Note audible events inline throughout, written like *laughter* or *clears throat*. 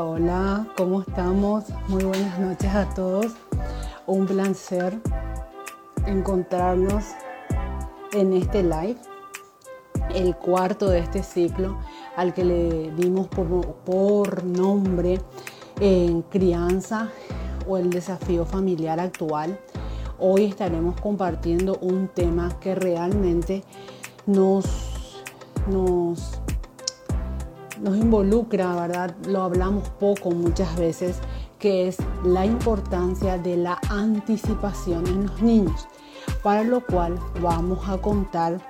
Hola, ¿cómo estamos? Muy buenas noches a todos. Un placer encontrarnos en este live, el cuarto de este ciclo al que le dimos por, nombre en crianza o el desafío familiar actual. Hoy estaremos compartiendo un tema que realmente nos, nos nos involucra, ¿verdad? Lo hablamos poco muchas veces, que es la importancia de la anticipación en los niños, para lo cual vamos a contar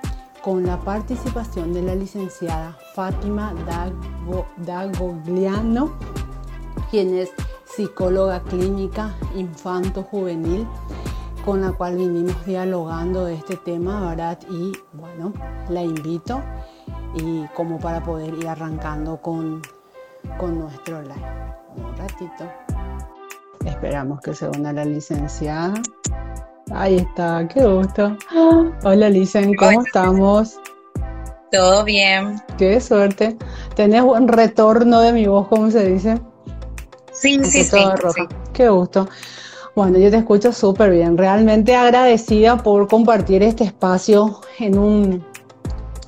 con la participación de la licenciada Fátima Dagogliano, quien es psicóloga clínica infanto-juvenil, con la cual vinimos dialogando de este tema, ¿verdad? Y bueno, la invito y como para poder ir arrancando con, con nuestro live. Un ratito. Esperamos que se una la licenciada. Ahí está, qué gusto. *gasps* Hola Licen, ¿cómo estamos? Todo bien. Qué suerte. ¿Tenés buen retorno de mi voz, como se dice? Sí, sí, sí, Qué gusto. Bueno, yo te escucho súper bien. Realmente agradecida por compartir este espacio en un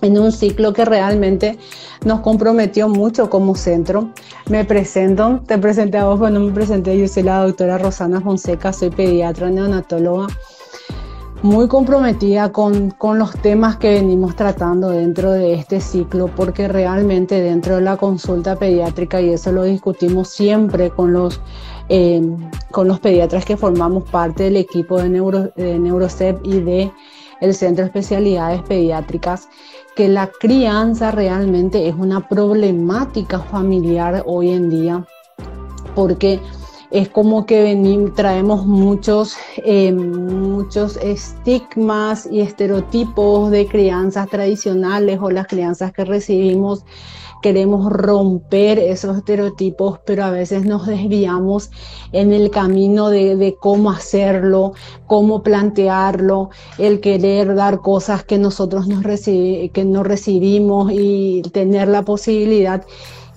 en un ciclo que realmente nos comprometió mucho como centro. Me presento, te presenté a vos, no me presenté, yo soy la doctora Rosana Fonseca, soy pediatra neonatóloga, muy comprometida con, con los temas que venimos tratando dentro de este ciclo, porque realmente dentro de la consulta pediátrica, y eso lo discutimos siempre con los, eh, con los pediatras que formamos parte del equipo de, Neuro, de Neurocep y de el Centro de Especialidades Pediátricas, que la crianza realmente es una problemática familiar hoy en día, porque es como que venimos, traemos muchos, eh, muchos estigmas y estereotipos de crianzas tradicionales o las crianzas que recibimos queremos romper esos estereotipos, pero a veces nos desviamos en el camino de, cómo hacerlo, cómo plantearlo, el querer dar cosas que nosotros nos que no recibimos y tener la posibilidad.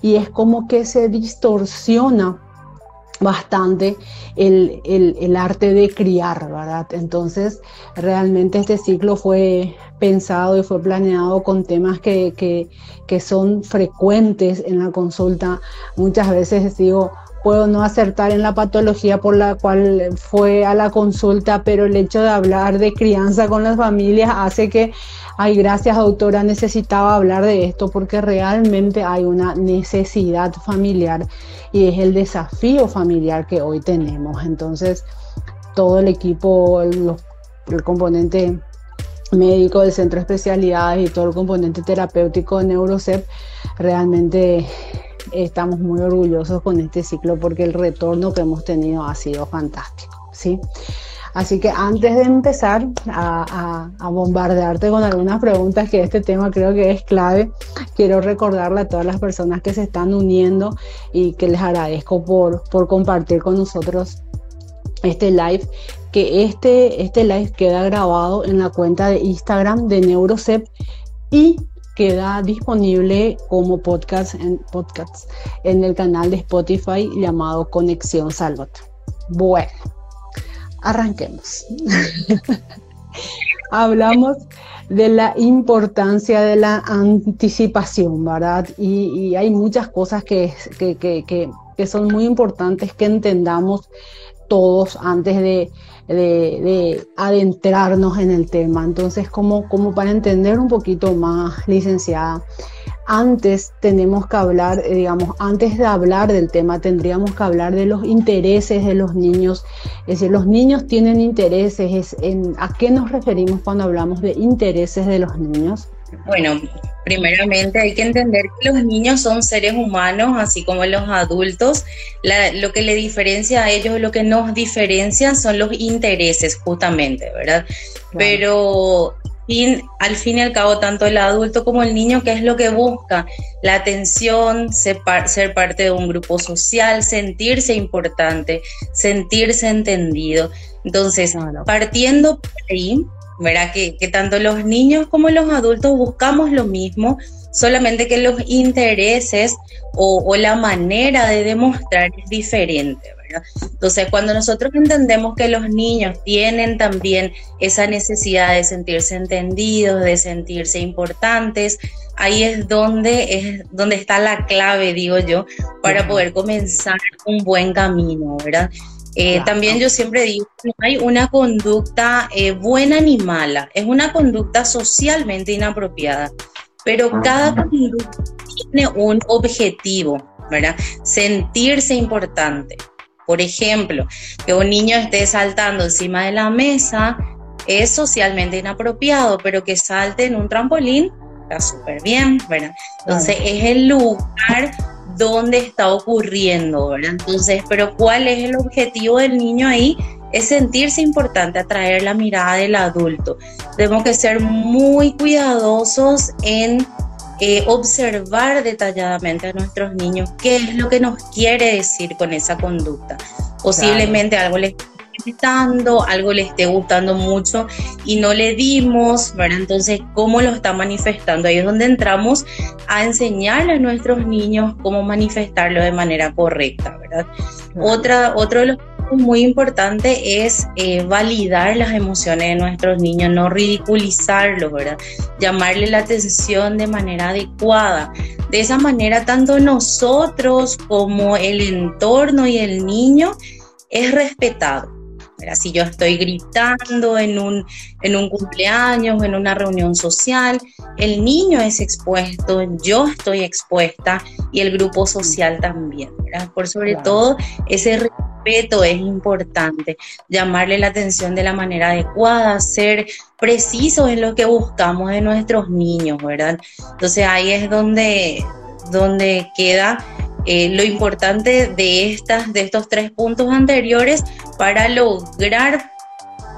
Y es como que se distorsiona bastante el, el, arte de criar, ¿verdad? Entonces, realmente este ciclo fue pensado y fue planeado con temas que, que, que son frecuentes en la consulta. Muchas veces digo, puedo no acertar en la patología por la cual fue a la consulta, pero el hecho de hablar de crianza con las familias hace que ay, gracias doctora, necesitaba hablar de esto porque realmente hay una necesidad familiar y es el desafío familiar que hoy tenemos. Entonces, todo el equipo, el, componente médico del centro de especialidades y todo el componente terapéutico de Neurocep, realmente estamos muy orgullosos con este ciclo porque el retorno que hemos tenido ha sido fantástico. ¿sí? Así que antes de empezar a, bombardearte con algunas preguntas, que este tema creo que es clave, quiero recordarle a todas las personas que se están uniendo y que les agradezco por, por compartir con nosotros este live, que este, este live queda grabado en la cuenta de Instagram de Neurocep y queda disponible como podcast en, podcast en el canal de Spotify llamado Conexión Salvat. Bueno, Arranquemos. *laughs* Hablamos de la importancia de la anticipación, ¿verdad? Y, hay muchas cosas que, que, son muy importantes que entendamos todos antes de, adentrarnos en el tema. Entonces, como, como para entender un poquito más, licenciada, antes tenemos que hablar, eh, digamos, antes de hablar del tema, tendríamos que hablar de los intereses de los niños. Es decir, los niños tienen intereses. en, ¿A qué nos referimos cuando hablamos de intereses de los niños? Bueno, primeramente hay que entender que los niños son seres humanos, así como los adultos. lo que le diferencia a ellos, lo que nos diferencia son los intereses, justamente, ¿verdad? Pero al fin y al cabo, tanto el adulto como el niño, ¿qué es lo que busca? La atención, ser, parte de un grupo social, sentirse importante, sentirse entendido. Entonces, partiendo por ahí, verá que, que tanto los niños como los adultos buscamos lo mismo, solamente que los intereses o, la manera de demostrar es diferente. ¿verdad? Entonces, cuando nosotros entendemos que los niños tienen también esa necesidad de sentirse entendidos, de sentirse importantes, ahí es donde, es donde está la clave, digo yo, para poder comenzar un buen camino, ¿verdad? Eh, también yo siempre digo que no hay una conducta eh, buena ni mala, es una conducta socialmente inapropiada, pero cada conducta tiene un objetivo, ¿verdad? Sentirse importante. Por ejemplo, que un niño esté saltando encima de la mesa es socialmente inapropiado, pero que salte en un trampolín está súper bien, ¿verdad? Entonces es el lugar dónde está ocurriendo, ¿verdad? Entonces, pero ¿cuál es el objetivo del niño ahí? Es sentirse importante, atraer la mirada del adulto. Tenemos que ser muy cuidadosos en eh, observar detalladamente a nuestros niños qué es lo que nos quiere decir con esa conducta. Posiblemente algo les algo le esté gustando mucho y no le dimos, ¿verdad? Entonces, ¿cómo lo está manifestando? Ahí es donde entramos a enseñarle a nuestros niños cómo manifestarlo de manera correcta, ¿verdad? Otra, otro de los muy importantes es eh, validar las emociones de nuestros niños, no ridiculizarlos, ¿verdad? Llamarle la atención de manera adecuada. De esa manera, tanto nosotros como el entorno y el niño es respetado. Si yo estoy gritando en un, en un cumpleaños, en una reunión social, el niño es expuesto, yo estoy expuesta y el grupo social también. Por sobre todo, ese respeto es importante, llamarle la atención de la manera adecuada, ser precisos en lo que buscamos de nuestros niños, ¿verdad? Entonces ahí es donde, donde queda eh, lo importante de, estas, de estos tres puntos anteriores para lograr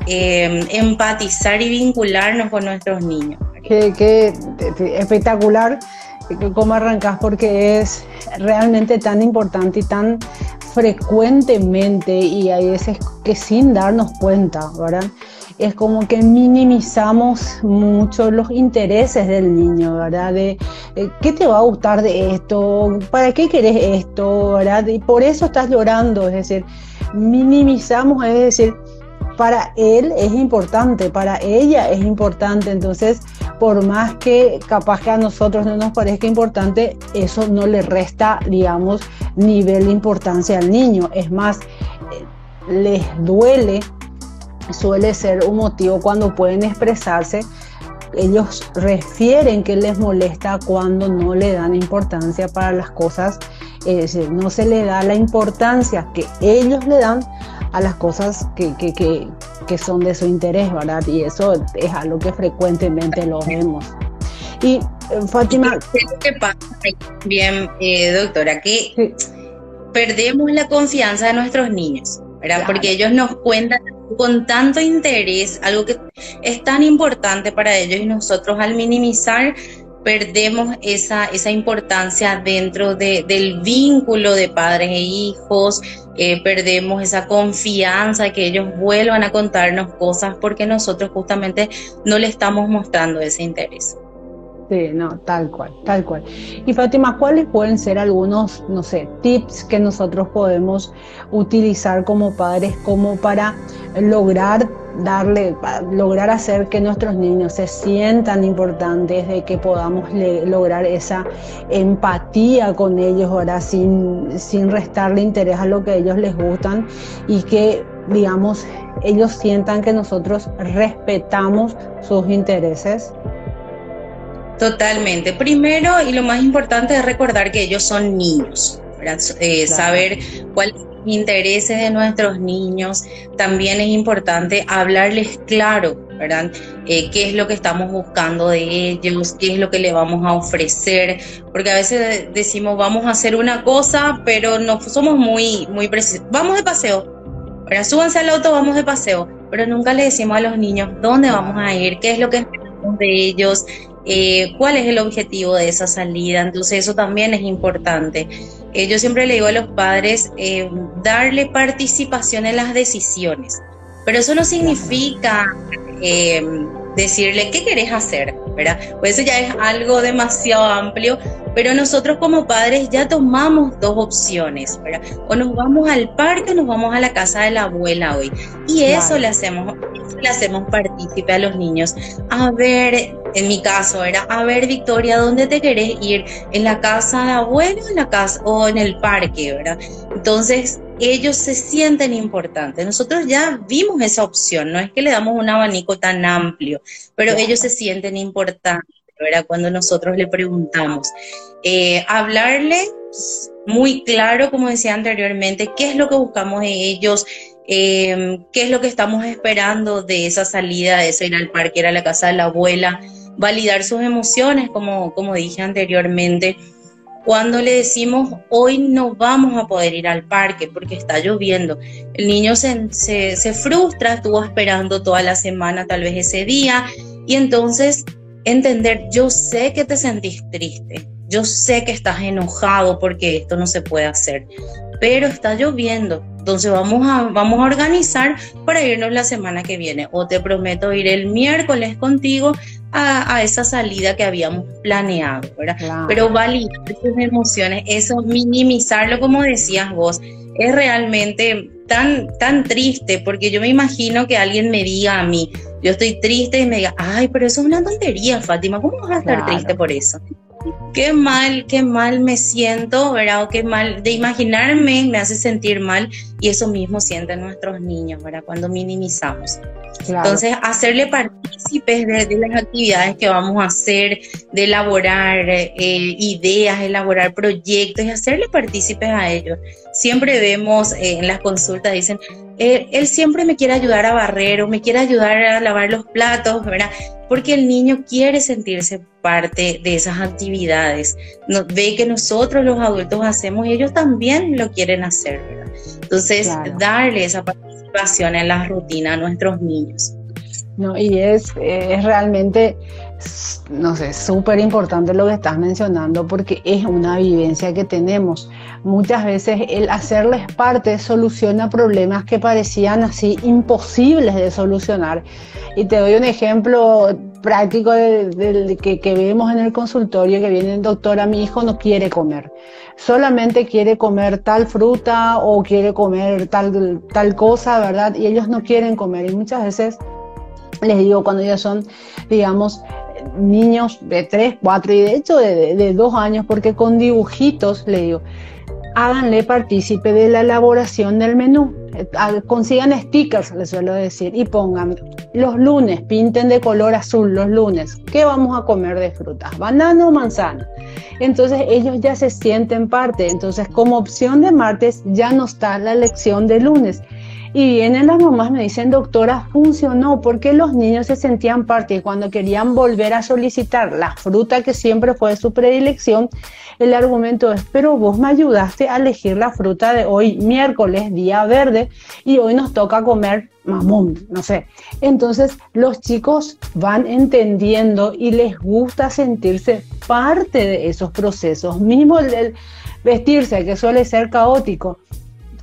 eh, empatizar y vincularnos con nuestros niños. Qué, espectacular cómo arrancas porque es realmente tan importante y tan frecuentemente y hay veces que sin darnos cuenta, ¿verdad? Es como que minimizamos mucho los intereses del niño, ¿verdad? De eh, qué te va a gustar de esto, para qué querés esto, ¿verdad? Y por eso estás llorando, es decir, minimizamos, es decir, para él es importante, para ella es importante, entonces por más que capaz que a nosotros no nos parezca importante, eso no le resta, digamos, nivel de importancia al niño, es más, eh, les duele suele ser un motivo cuando pueden expresarse. Ellos refieren que les molesta cuando no le dan importancia para las cosas, no se le da la importancia que ellos le dan a las cosas que, que, son de su interés, ¿verdad? Y eso es algo que frecuentemente lo vemos. Y eh, Fátima... ¿Qué pasa bien, eh, doctora? Que perdemos la confianza de nuestros niños, ¿verdad? Porque ellos nos cuentan con tanto interés, algo que es tan importante para ellos y nosotros al minimizar perdemos esa, esa importancia dentro del vínculo de padres e hijos, eh, perdemos esa confianza que ellos vuelvan a contarnos cosas porque nosotros justamente no le estamos mostrando ese interés. Sí, no, tal cual, tal cual. Y Fátima, ¿cuáles pueden ser algunos, no sé, tips que nosotros podemos utilizar como padres como para lograr darle, lograr hacer que nuestros niños se sientan importantes, de que podamos lograr esa empatía con ellos ahora sin, sin restarle interés a lo que a ellos les gustan y que, digamos, ellos sientan que nosotros respetamos sus intereses? Totalmente. Primero y lo más importante es recordar que ellos son niños, eh, saber cuáles son los intereses de nuestros niños. También es importante hablarles claro, ¿verdad? Eh, qué es lo que estamos buscando de ellos, qué es lo que le vamos a ofrecer, porque a veces decimos vamos a hacer una cosa, pero no somos muy, muy precisos. Vamos de paseo, ¿verdad? Súbanse al auto, vamos de paseo, pero nunca le decimos a los niños dónde vamos a ir, qué es lo que esperamos de ellos, eh, cuál es el objetivo de esa salida. Entonces eso también es importante. Eh, yo siempre le digo a los padres eh, darle participación en las decisiones, pero eso no significa decirle, ¿qué querés hacer? ¿Verdad? Pues eso ya es algo demasiado amplio, pero nosotros como padres ya tomamos dos opciones, ¿verdad? O nos vamos al parque o nos vamos a la casa de la abuela hoy. Y eso le hacemos, le hacemos partícipe a los niños. A ver, en mi caso era, a ver Victoria, ¿dónde te querés ir? ¿En la casa de la abuela en la casa o en el parque, verdad? Entonces, ellos se sienten importantes. Nosotros ya vimos esa opción, no es que le damos un abanico tan amplio, pero ellos se sienten importantes, ¿verdad? Cuando nosotros le preguntamos. Eh, hablarle muy claro, como decía anteriormente, qué es lo que buscamos de ellos, eh, qué es lo que estamos esperando de esa salida, de eso ir al parque, ir a la casa de la abuela, validar sus emociones, como, como dije anteriormente cuando le decimos hoy no vamos a poder ir al parque porque está lloviendo. El niño se, se, frustra, estuvo esperando toda la semana tal vez ese día y entonces entender, yo sé que te sentís triste, yo sé que estás enojado porque esto no se puede hacer, pero está lloviendo. Entonces vamos a, vamos a organizar para irnos la semana que viene. O te prometo ir el miércoles contigo a, esa salida que habíamos planeado, ¿verdad? Pero validar tus emociones, eso minimizarlo, como decías vos, es realmente tan, tan triste, porque yo me imagino que alguien me diga a mí, yo estoy triste y me diga, ay, pero eso es una tontería, Fátima, ¿cómo vas a estar triste por eso? Qué mal, qué mal me siento, ¿verdad? O qué mal, de imaginarme me hace sentir mal y eso mismo sienten nuestros niños, ¿verdad? Cuando minimizamos. Entonces, hacerle partícipes de, las actividades que vamos a hacer, de elaborar eh, ideas, elaborar proyectos y hacerle partícipes a ellos. Siempre vemos eh, en las consultas, dicen, eh, él siempre me quiere ayudar a barrer o me quiere ayudar a lavar los platos, ¿verdad? Porque el niño quiere sentirse parte de esas actividades. ve que nosotros los adultos hacemos y ellos también lo quieren hacer, ¿verdad? Entonces, darle esa participación en la rutina a nuestros niños. No, y es, es realmente, no sé, súper importante lo que estás mencionando porque es una vivencia que tenemos. Muchas veces el hacerles parte soluciona problemas que parecían así imposibles de solucionar. Y te doy un ejemplo práctico del que, que, vemos en el consultorio, que viene el doctor, a mi hijo no quiere comer, solamente quiere comer tal fruta o quiere comer tal, tal cosa, ¿verdad? Y ellos no quieren comer y muchas veces les digo cuando ellos son, digamos, niños de 3, 4 y de hecho de, de, 2 años, porque con dibujitos, le digo, háganle partícipe de la elaboración del menú. Eh, consigan stickers, les suelo decir, y pongan los lunes, pinten de color azul los lunes. ¿Qué vamos a comer de frutas? ¿Banana o manzana? Entonces ellos ya se sienten parte. Entonces como opción de martes ya no está la lección de lunes. Y vienen las mamás, me dicen, doctora, funcionó porque los niños se sentían parte y cuando querían volver a solicitar la fruta que siempre fue su predilección, el argumento es, pero vos me ayudaste a elegir la fruta de hoy, miércoles, día verde, y hoy nos toca comer mamón, no sé. Entonces los chicos van entendiendo y les gusta sentirse parte de esos procesos, mismo el vestirse, que suele ser caótico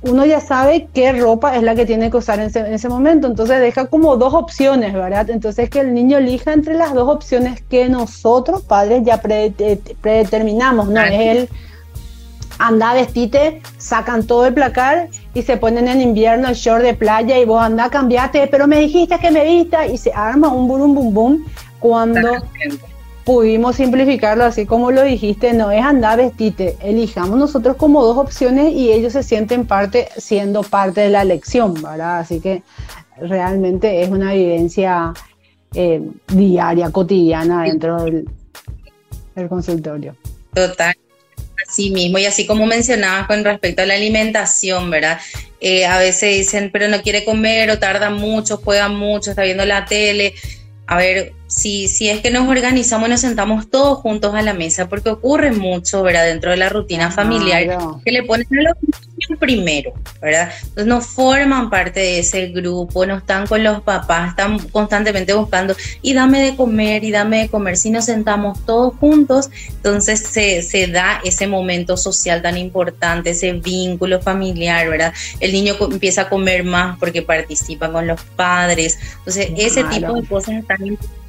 uno ya sabe qué ropa es la que tiene que usar en ese, momento. Entonces deja como dos opciones, ¿verdad? Entonces que el niño elija entre las dos opciones que nosotros, padres, ya predeterminamos, ¿no? Es el anda, vestite, sacan todo el placar y se ponen en invierno el short de playa y vos anda, cambiate, pero me dijiste que me vista y se arma un boom, bum, bum cuando pudimos simplificarlo así como lo dijiste, no es andar vestite, elijamos nosotros como dos opciones y ellos se sienten parte, siendo parte de la elección, ¿verdad? Así que realmente es una vivencia eh, diaria, cotidiana dentro del, consultorio. Total. Así mismo, y así como mencionabas con respecto a la alimentación, ¿verdad? Eh, a veces dicen, pero no quiere comer o tarda mucho, juega mucho, está viendo la tele. A ver, si, si es que nos organizamos y nos sentamos todos juntos a la mesa, porque ocurre mucho, ¿verdad? Dentro de la rutina familiar, que le ponen a los niños primero, ¿verdad? Entonces no forman parte de ese grupo, no están con los papás, están constantemente buscando, y dame de comer, y dame de comer. Si nos sentamos todos juntos, entonces se, se da ese momento social tan importante, ese vínculo familiar, ¿verdad? El niño empieza a comer más porque participa con los padres. Entonces, ese tipo de cosas están importantes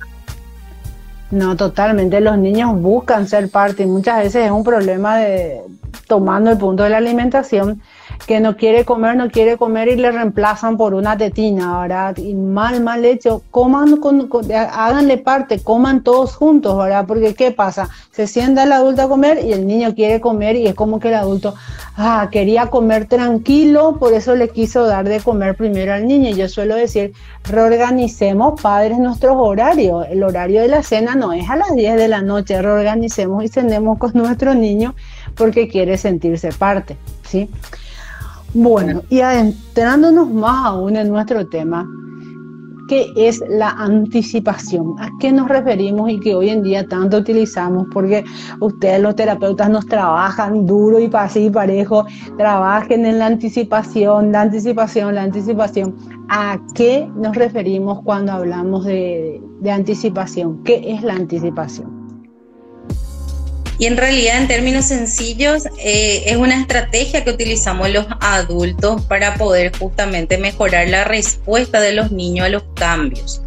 No, totalmente. Los niños buscan ser parte y muchas veces es un problema de tomando el punto de la alimentación que no quiere comer, no quiere comer y le reemplazan por una tetina, ¿verdad? Y mal, mal hecho, coman, con, háganle parte, coman todos juntos, ¿verdad? Porque ¿qué pasa? Se sienta el adulto a comer y el niño quiere comer y es como que el adulto, ah, quería comer tranquilo, por eso le quiso dar de comer primero al niño. Yo suelo decir, reorganicemos padres nuestros horarios. El horario de la cena no es a las 10 de la noche, reorganicemos y cenemos con nuestro niño porque quiere sentirse parte, ¿sí? Bueno, y adentrándonos más aún en nuestro tema, ¿qué es la anticipación? ¿A qué nos referimos y que hoy en día tanto utilizamos? Porque ustedes los terapeutas nos trabajan duro y así parejo, trabajen en la anticipación, la anticipación, la anticipación. ¿A qué nos referimos cuando hablamos de anticipación? ¿Qué es la anticipación? Y en realidad, en términos sencillos, eh, es una estrategia que utilizamos los adultos para poder justamente mejorar la respuesta de los niños a los cambios.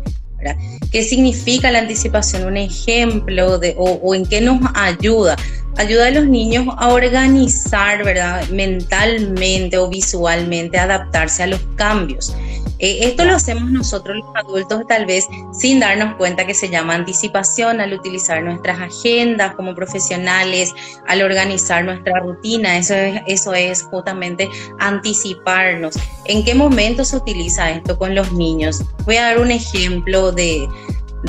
¿Qué significa la anticipación? Un ejemplo de, o, en qué nos ayuda. Ayuda a los niños a organizar, ¿verdad? Mentalmente o visualmente, adaptarse a los cambios. Eh, esto lo hacemos nosotros los adultos tal vez sin darnos cuenta que se llama anticipación al utilizar nuestras agendas como profesionales, al organizar nuestra rutina. Eso es, eso es justamente anticiparnos. ¿En qué momento se utiliza esto con los niños? Voy a dar un ejemplo de,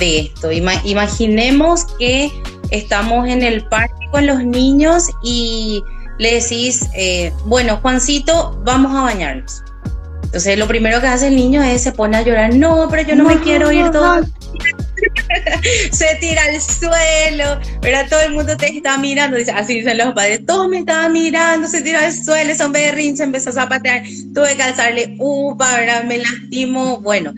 esto. imaginemos que estamos en el parque con los niños y le decís, eh, bueno, Juancito, vamos a bañarnos. Entonces lo primero que hace el niño es se pone a llorar, no, pero yo no, me quiero ir todo. *laughs* se tira al suelo, ¿verdad? Todo el mundo te está mirando, dice, así dicen los padres, todos me estaban mirando, se tira al suelo, son berrinches, empezó a zapatear, tuve que alzarle upa, ¿verdad? Me lastimó, bueno,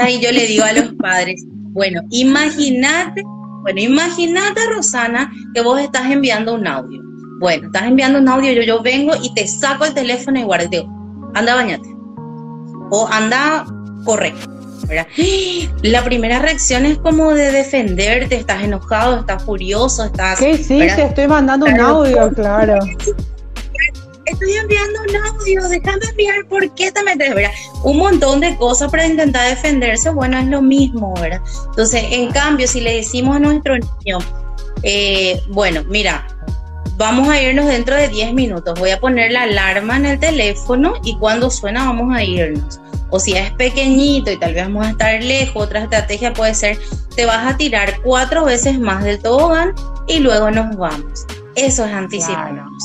ahí yo le digo a los padres, bueno, imagínate, bueno, imagínate, Rosana, que vos estás enviando un audio. Bueno, estás enviando un audio, yo, yo vengo y te saco el teléfono y guardo, anda, bañate o anda, corre. *gasps* La primera reacción es como de defenderte, estás enojado, estás furioso, estás... Sí, sí, te estoy mandando un audio, claro. *laughs* Estoy enviando un audio, déjame enviar, ¿por qué te metes? ¿verdad? Un montón de cosas para intentar defenderse, bueno, es lo mismo, ¿verdad? Entonces, en cambio, si le decimos a nuestro niño, eh, bueno, mira, vamos a irnos dentro de 10 minutos. Voy a poner la alarma en el teléfono y cuando suena vamos a irnos. O si es pequeñito y tal vez vamos a estar lejos, otra estrategia puede ser, te vas a tirar cuatro veces más del tobogán y luego nos vamos. Eso es anticiparnos.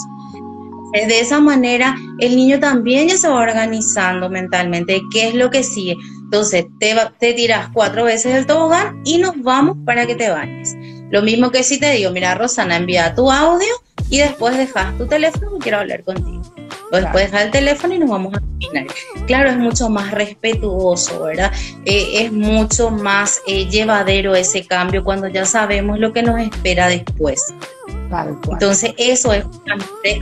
De esa manera, el niño también ya se va organizando mentalmente qué es lo que sigue. Entonces, te, te tiras cuatro veces el tobogán y nos vamos para que te bañes. Lo mismo que si te digo, mira, Rosana, envía tu audio y después dejas tu teléfono quiero hablar contigo. Después dejas el teléfono y nos vamos a terminar. Claro, es mucho más respetuoso, ¿verdad? Eh, es mucho más eh, llevadero ese cambio cuando ya sabemos lo que nos espera después. Entonces, eso es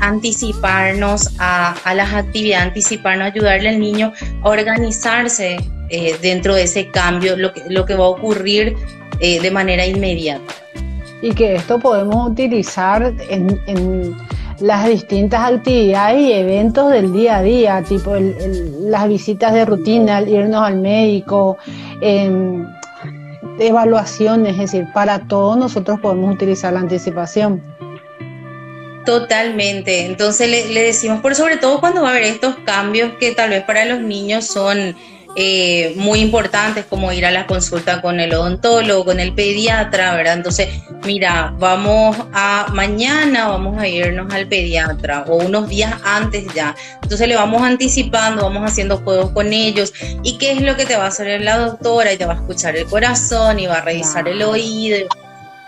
anticiparnos a, las actividades, anticiparnos, ayudarle al niño a organizarse eh, dentro de ese cambio, lo que, lo que va a ocurrir de manera inmediata y que esto podemos utilizar en, las distintas actividades y eventos del día a día, tipo las visitas de rutina, irnos al médico, evaluaciones, es decir, para todos nosotros podemos utilizar la anticipación. Totalmente. Entonces le, le, decimos, por sobre todo cuando va a haber estos cambios que tal vez para los niños son eh, muy importantes como ir a la consulta con el odontólogo, con el pediatra, ¿verdad? Entonces, mira, vamos a mañana, vamos a irnos al pediatra o unos días antes ya. Entonces le vamos anticipando, vamos haciendo juegos con ellos. ¿Y qué es lo que te va a hacer la doctora? Y te va a escuchar el corazón y va a revisar el oído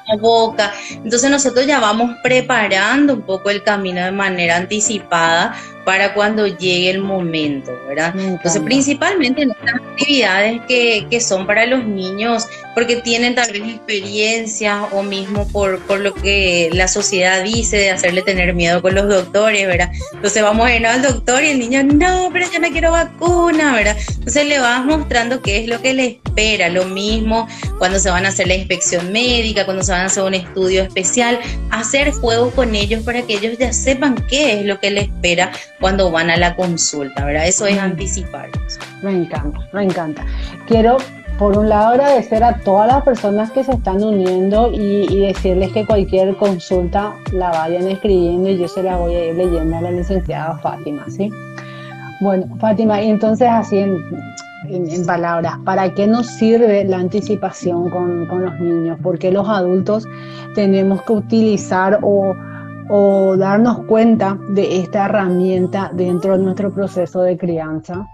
la boca. Entonces nosotros ya vamos preparando un poco el camino de manera anticipada para cuando llegue el momento, ¿verdad? Entonces, principalmente en estas actividades que, que, son para los niños, porque tienen tal vez experiencia o mismo por, por lo que la sociedad dice de hacerle tener miedo con los doctores, ¿verdad? Entonces vamos a ir al doctor y el niño, no, pero yo no quiero vacuna, ¿verdad? Entonces le vas mostrando qué es lo que le espera, lo mismo cuando se van a hacer la inspección médica, cuando se van a hacer un estudio especial, hacer juegos con ellos para que ellos ya sepan qué es lo que les espera cuando van a la consulta, ¿verdad? Eso es anticiparlos. Me encanta, me encanta. Quiero por un lado agradecer a todas las personas que se están uniendo y, decirles que cualquier consulta la vayan escribiendo y yo se la voy a ir leyendo a la licenciada Fátima, ¿sí? Bueno, Fátima, y entonces así en, en, palabras, ¿para qué nos sirve la anticipación con, con, los niños? ¿Por qué los adultos tenemos que utilizar o, o darnos cuenta de esta herramienta dentro de nuestro proceso de crianza?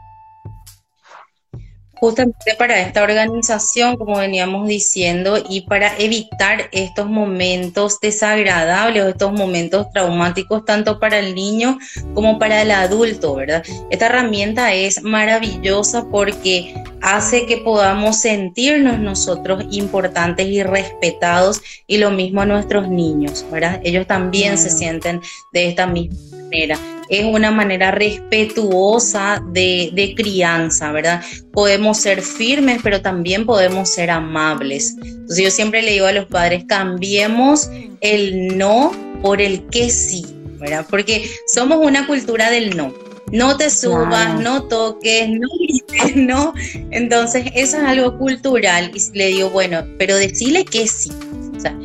justamente para esta organización, como veníamos diciendo, y para evitar estos momentos desagradables, estos momentos traumáticos, tanto para el niño como para el adulto, ¿verdad? Esta herramienta es maravillosa porque hace que podamos sentirnos nosotros importantes y respetados, y lo mismo a nuestros niños, ¿verdad? Ellos también se sienten de esta misma manera es una manera respetuosa de, crianza, ¿verdad? Podemos ser firmes, pero también podemos ser amables. Entonces yo siempre le digo a los padres, cambiemos el no por el que sí, ¿verdad? Porque somos una cultura del no. No te subas, no toques, no grites, *laughs* no. Entonces, eso es algo cultural. Y le digo, bueno, pero decirle que sí. O sea,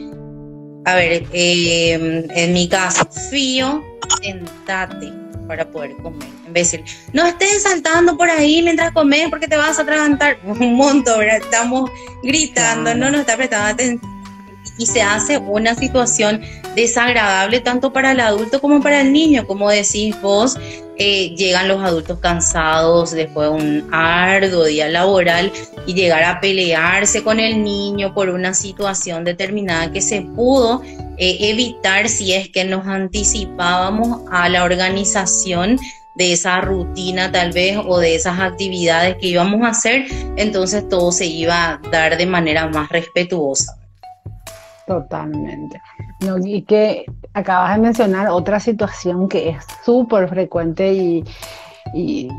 a ver, eh, en mi caso, fío, sentate para poder comer. En vez de decir, no estés saltando por ahí mientras comes porque te vas a atragantar. *laughs* Un montón, ¿verdad? Estamos gritando, no nos está prestando atención. Y se hace una situación desagradable tanto para el adulto como para el niño. Como decís vos, eh, llegan los adultos cansados después de un arduo día laboral y llegar a pelearse con el niño por una situación determinada que se pudo eh, evitar si es que nos anticipábamos a la organización de esa rutina tal vez o de esas actividades que íbamos a hacer, entonces todo se iba a dar de manera más respetuosa. Totalmente. y que acabas de mencionar otra situación que es súper frecuente y,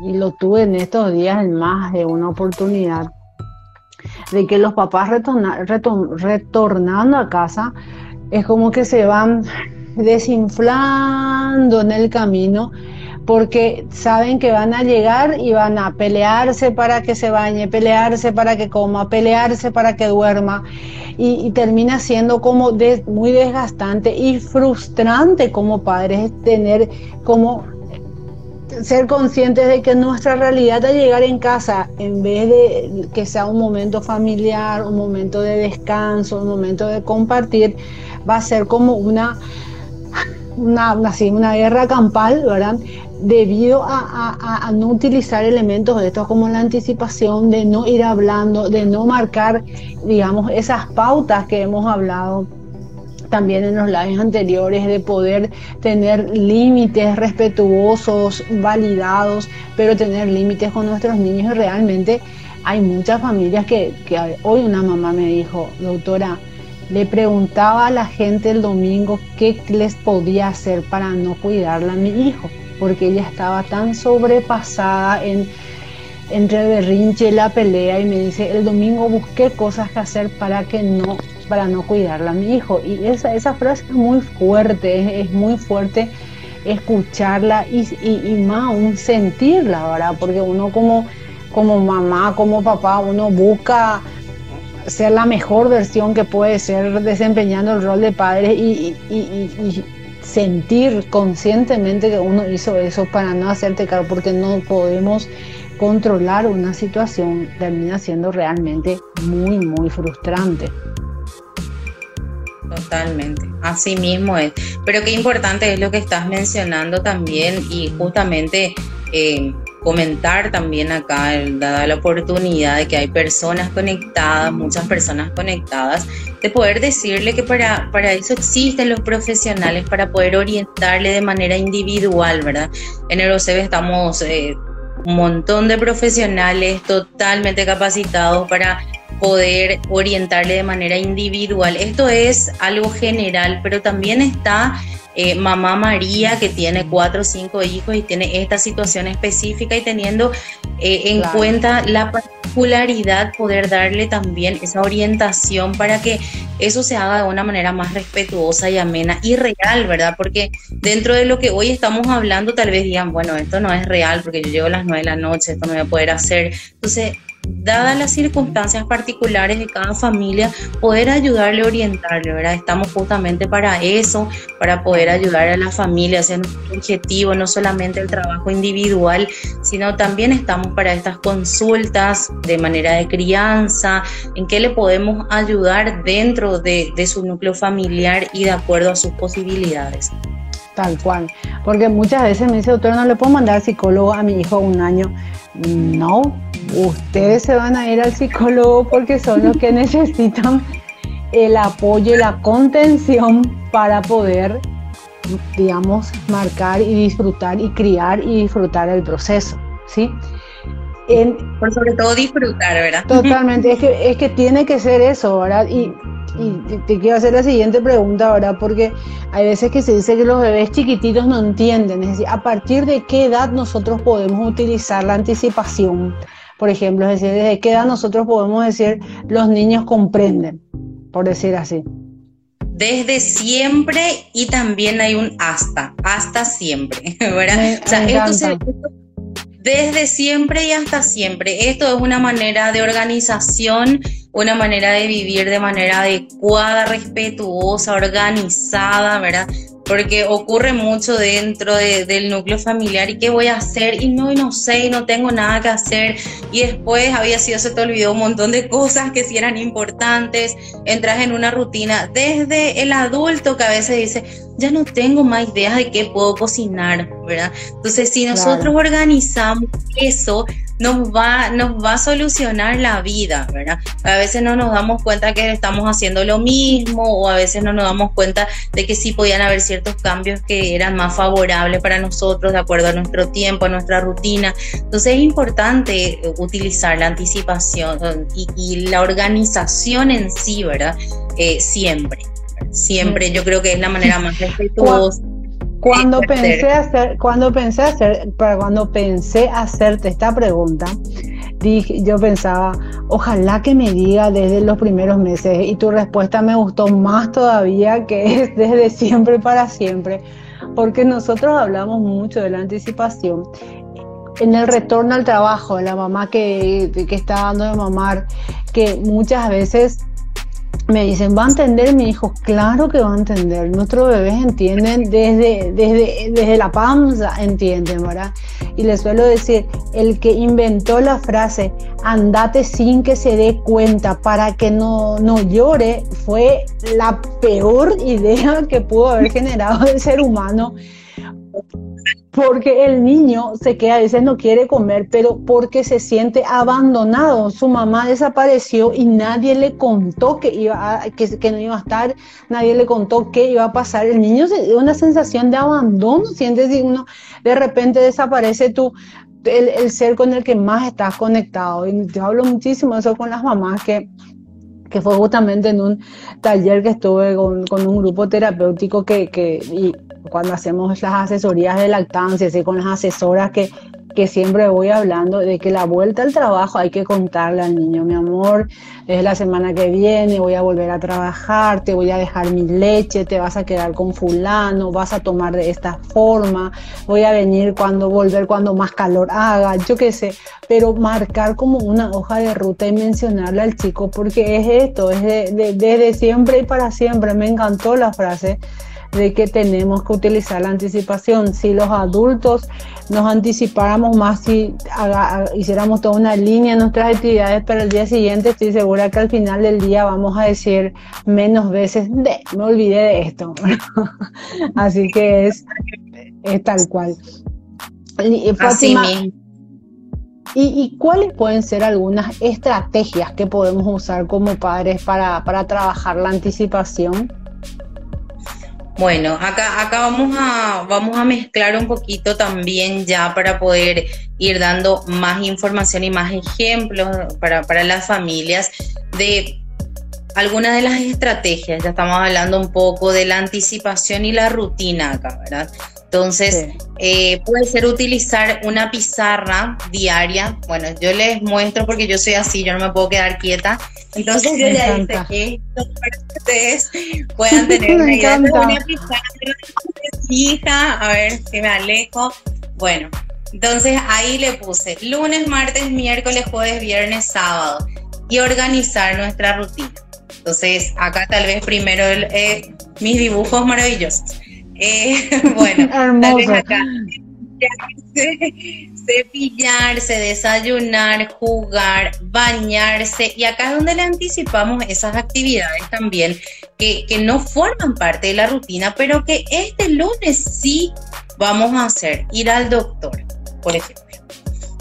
lo tuve en estos días en más de una oportunidad, de que los papás retornando a casa es como que se van desinflando en el camino porque saben que van a llegar y van a pelearse para que se bañe, pelearse para que coma, pelearse para que duerma y, termina siendo como muy desgastante y frustrante como padres tener como ser conscientes de que nuestra realidad de llegar en casa, en vez de que sea un momento familiar, un momento de descanso, un momento de compartir, va a ser como una, una, una guerra campal, ¿verdad? Debido a, no utilizar elementos de estos como la anticipación, de no ir hablando, de no marcar, digamos, esas pautas que hemos hablado también en los lives anteriores, de poder tener límites respetuosos, validados, pero tener límites con nuestros niños. Y realmente hay muchas familias que, que hoy una mamá me dijo, doctora, le preguntaba a la gente el domingo qué les podía hacer para no cuidarla a mi hijo, porque ella estaba tan sobrepasada en entre berrinche la pelea y me dice, el domingo busqué cosas que hacer para que no, para no cuidarla a mi hijo. Y esa, esa frase es muy fuerte, es, muy fuerte escucharla y, y, más aún sentirla, ¿verdad? Porque uno como, como mamá, como papá, uno busca ser la mejor versión que puede ser desempeñando el rol de padre y, sentir conscientemente que uno hizo eso para no hacerte cargo, porque no podemos controlar una situación, termina siendo realmente muy, muy frustrante. Totalmente, así mismo es. Pero qué importante es lo que estás mencionando también y justamente eh, comentar también acá, dada la oportunidad de que hay personas conectadas, muchas personas conectadas, de poder decirle que para, para eso existen los profesionales, para poder orientarle de manera individual, ¿verdad? En el OCB estamos eh, un montón de profesionales totalmente capacitados para poder orientarle de manera individual. Esto es algo general, pero también está eh, mamá María que tiene cuatro o cinco hijos y tiene esta situación específica y teniendo eh, en cuenta la particularidad, poder darle también esa orientación para que eso se haga de una manera más respetuosa y amena y real, ¿verdad? Porque dentro de lo que hoy estamos hablando, tal vez digan, bueno, esto no es real porque yo llego a las nueve de la noche, esto no voy a poder hacer. Entonces, dadas las circunstancias particulares de cada familia, poder ayudarle, orientarle, ¿verdad? Estamos justamente para eso, para poder ayudar a la familia, ese es nuestro objetivo, no solamente el trabajo individual, sino también estamos para estas consultas de manera de crianza, en qué le podemos ayudar dentro de, de su núcleo familiar y de acuerdo a sus posibilidades. Tal cual, porque muchas veces me dice, doctor, no le puedo mandar psicólogo a mi hijo un año. No, ustedes se van a ir al psicólogo porque son los que *laughs* necesitan el apoyo y la contención para poder, digamos, marcar y disfrutar y criar y disfrutar el proceso, ¿sí? Por sobre todo disfrutar, ¿verdad? Totalmente, es que, es que tiene que ser eso, ¿verdad? Y, y te quiero hacer la siguiente pregunta ahora, porque hay veces que se dice que los bebés chiquititos no entienden, es decir, a partir de qué edad nosotros podemos utilizar la anticipación por ejemplo, es decir, desde qué edad nosotros podemos decir los niños comprenden, por decir así. Desde siempre y también hay un hasta, hasta siempre, *laughs* ¿verdad? o sea, esto desde siempre y hasta siempre. Esto es una manera de organización, una manera de vivir de manera adecuada, respetuosa, organizada, ¿verdad? Porque ocurre mucho dentro del núcleo familiar y qué voy a hacer y no, y no sé, y no tengo nada que hacer. Y después había sido, se te olvidó un montón de cosas que sí eran importantes, entras en una rutina desde el adulto que a veces dice, ya no tengo más ideas de qué puedo cocinar, ¿verdad? Entonces, si nosotros organizamos eso, nos va, nos va a solucionar la vida, ¿verdad? A veces no nos damos cuenta que estamos haciendo lo mismo o a veces no nos damos cuenta de que sí podían haber ciertos cambios que eran más favorables para nosotros de acuerdo a nuestro tiempo, a nuestra rutina. Entonces es importante utilizar la anticipación y, la organización en sí, ¿verdad? Eh, siempre, siempre yo creo que es la manera más respetuosa cuando pensé hacer, cuando pensé hacer, cuando pensé hacerte esta pregunta, dije, yo pensaba, ojalá que me diga desde los primeros meses y tu respuesta me gustó más todavía que es *laughs* desde siempre para siempre, porque nosotros hablamos mucho de la anticipación. En el retorno al trabajo, la mamá que, que está dando de mamar, que muchas veces me dicen, ¿va a entender mi hijo? Claro que va a entender. Nuestros bebés entienden desde, desde, desde la panza, entienden, ¿verdad? Y les suelo decir, el que inventó la frase, andate sin que se dé cuenta para que no, no llore, fue la peor *laughs* idea que pudo haber generado el ser humano porque el niño se queda, a veces no quiere comer, pero porque se siente abandonado. Su mamá desapareció y nadie le contó que, iba que, que, no iba a estar, nadie le contó qué iba a pasar. El niño se una sensación de abandono, sientes si uno de repente desaparece tu, el, ser con el que más estás conectado. Y yo hablo muchísimo eso con las mamás que que fue justamente en un taller que estuve con, un grupo terapéutico que, que y cuando hacemos las asesorías de lactancia, así con las asesoras que que siempre voy hablando de que la vuelta al trabajo hay que contarle al niño, mi amor, es la semana que viene, voy a volver a trabajar, te voy a dejar mi leche, te vas a quedar con fulano, vas a tomar de esta forma, voy a venir cuando volver cuando más calor haga, yo qué sé, pero marcar como una hoja de ruta y mencionarle al chico porque es esto, es desde siempre y para siempre, me encantó la frase de que tenemos que utilizar la anticipación. Si los adultos nos anticipáramos más, si hiciéramos toda una línea en nuestras actividades para el día siguiente, estoy segura que al final del día vamos a decir menos veces, de, me olvidé de esto. *laughs* Así que es, es tal cual. Fátima, ¿Y, cuáles pueden ser algunas estrategias que podemos usar como padres para, para trabajar la anticipación? Bueno, acá, acá vamos, a, vamos a mezclar un poquito también ya para poder ir dando más información y más ejemplos para, para las familias de algunas de las estrategias. Ya estamos hablando un poco de la anticipación y la rutina acá, ¿verdad? Entonces, eh, puede ser utilizar una pizarra diaria. Bueno, yo les muestro porque yo soy así, yo no me puedo quedar quieta. Entonces, yo ya hice esto para que ustedes puedan tener *laughs* una idea de una pizarra hija. A ver si me alejo. Bueno, entonces ahí le puse lunes, martes, miércoles, jueves, viernes, sábado y organizar nuestra rutina. Entonces, acá tal vez primero eh, mis dibujos maravillosos. Eh, *laughs* bueno, Hermoso. acá. Cepillarse, desayunar, jugar, bañarse. Y acá es donde le anticipamos esas actividades también que, que no forman parte de la rutina, pero que este lunes sí vamos a hacer. Ir al doctor, por ejemplo.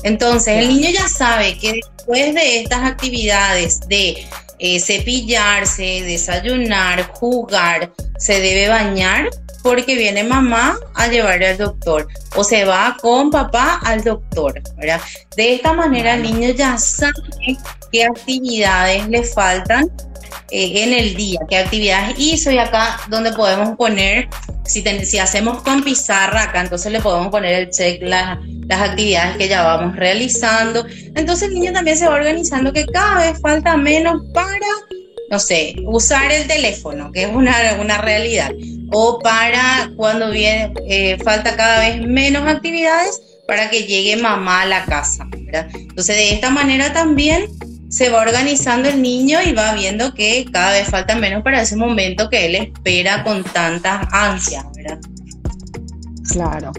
Entonces, el niño ya sabe que después de estas actividades de eh, cepillarse, desayunar, jugar, se debe bañar porque viene mamá a llevarle al doctor o se va con papá al doctor, ¿verdad? De esta manera el niño ya sabe qué actividades le faltan eh, en el día, qué actividades hizo y acá donde podemos poner, si, si hacemos con pizarra, acá entonces le podemos poner el check, las actividades que ya vamos realizando. Entonces el niño también se va organizando que cada vez falta menos para, no sé, usar el teléfono, que es una, una realidad, o para cuando viene, eh, falta cada vez menos actividades para que llegue mamá a la casa. Entonces de esta manera también se va organizando el niño y va viendo que cada vez falta menos para ese momento que él espera con tanta ansia, ¿verdad? Claro.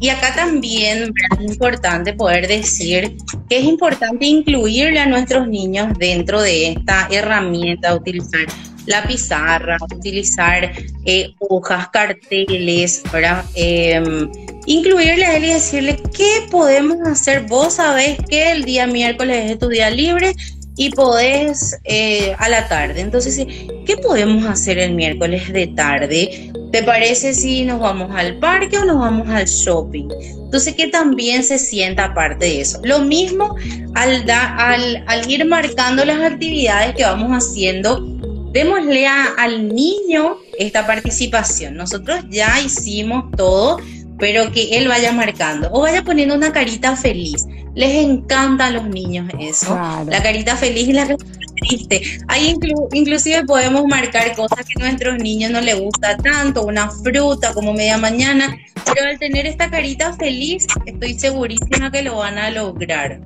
Y acá también es importante poder decir que es importante incluirle a nuestros niños dentro de esta herramienta, utilizar la pizarra, utilizar eh, hojas, carteles, ¿verdad? Em, incluirle a él y decirle qué podemos hacer. Vos sabés que el día miércoles es tu día libre y podés eh, a la tarde. Entonces, ¿qué podemos hacer el miércoles de tarde? ¿Te parece si nos vamos al parque o nos vamos al shopping? Entonces, que también se sienta parte de eso. Lo mismo al, al, al ir marcando las actividades que vamos haciendo, démosle al niño esta participación. Nosotros ya hicimos todo pero que él vaya marcando o vaya poniendo una carita feliz. Les encanta a los niños eso, la carita feliz y la carita triste. Ahí inclusive podemos marcar cosas que a nuestros niños no les gusta tanto, una fruta como media mañana, pero al tener esta carita feliz estoy segurísima que lo van a lograr.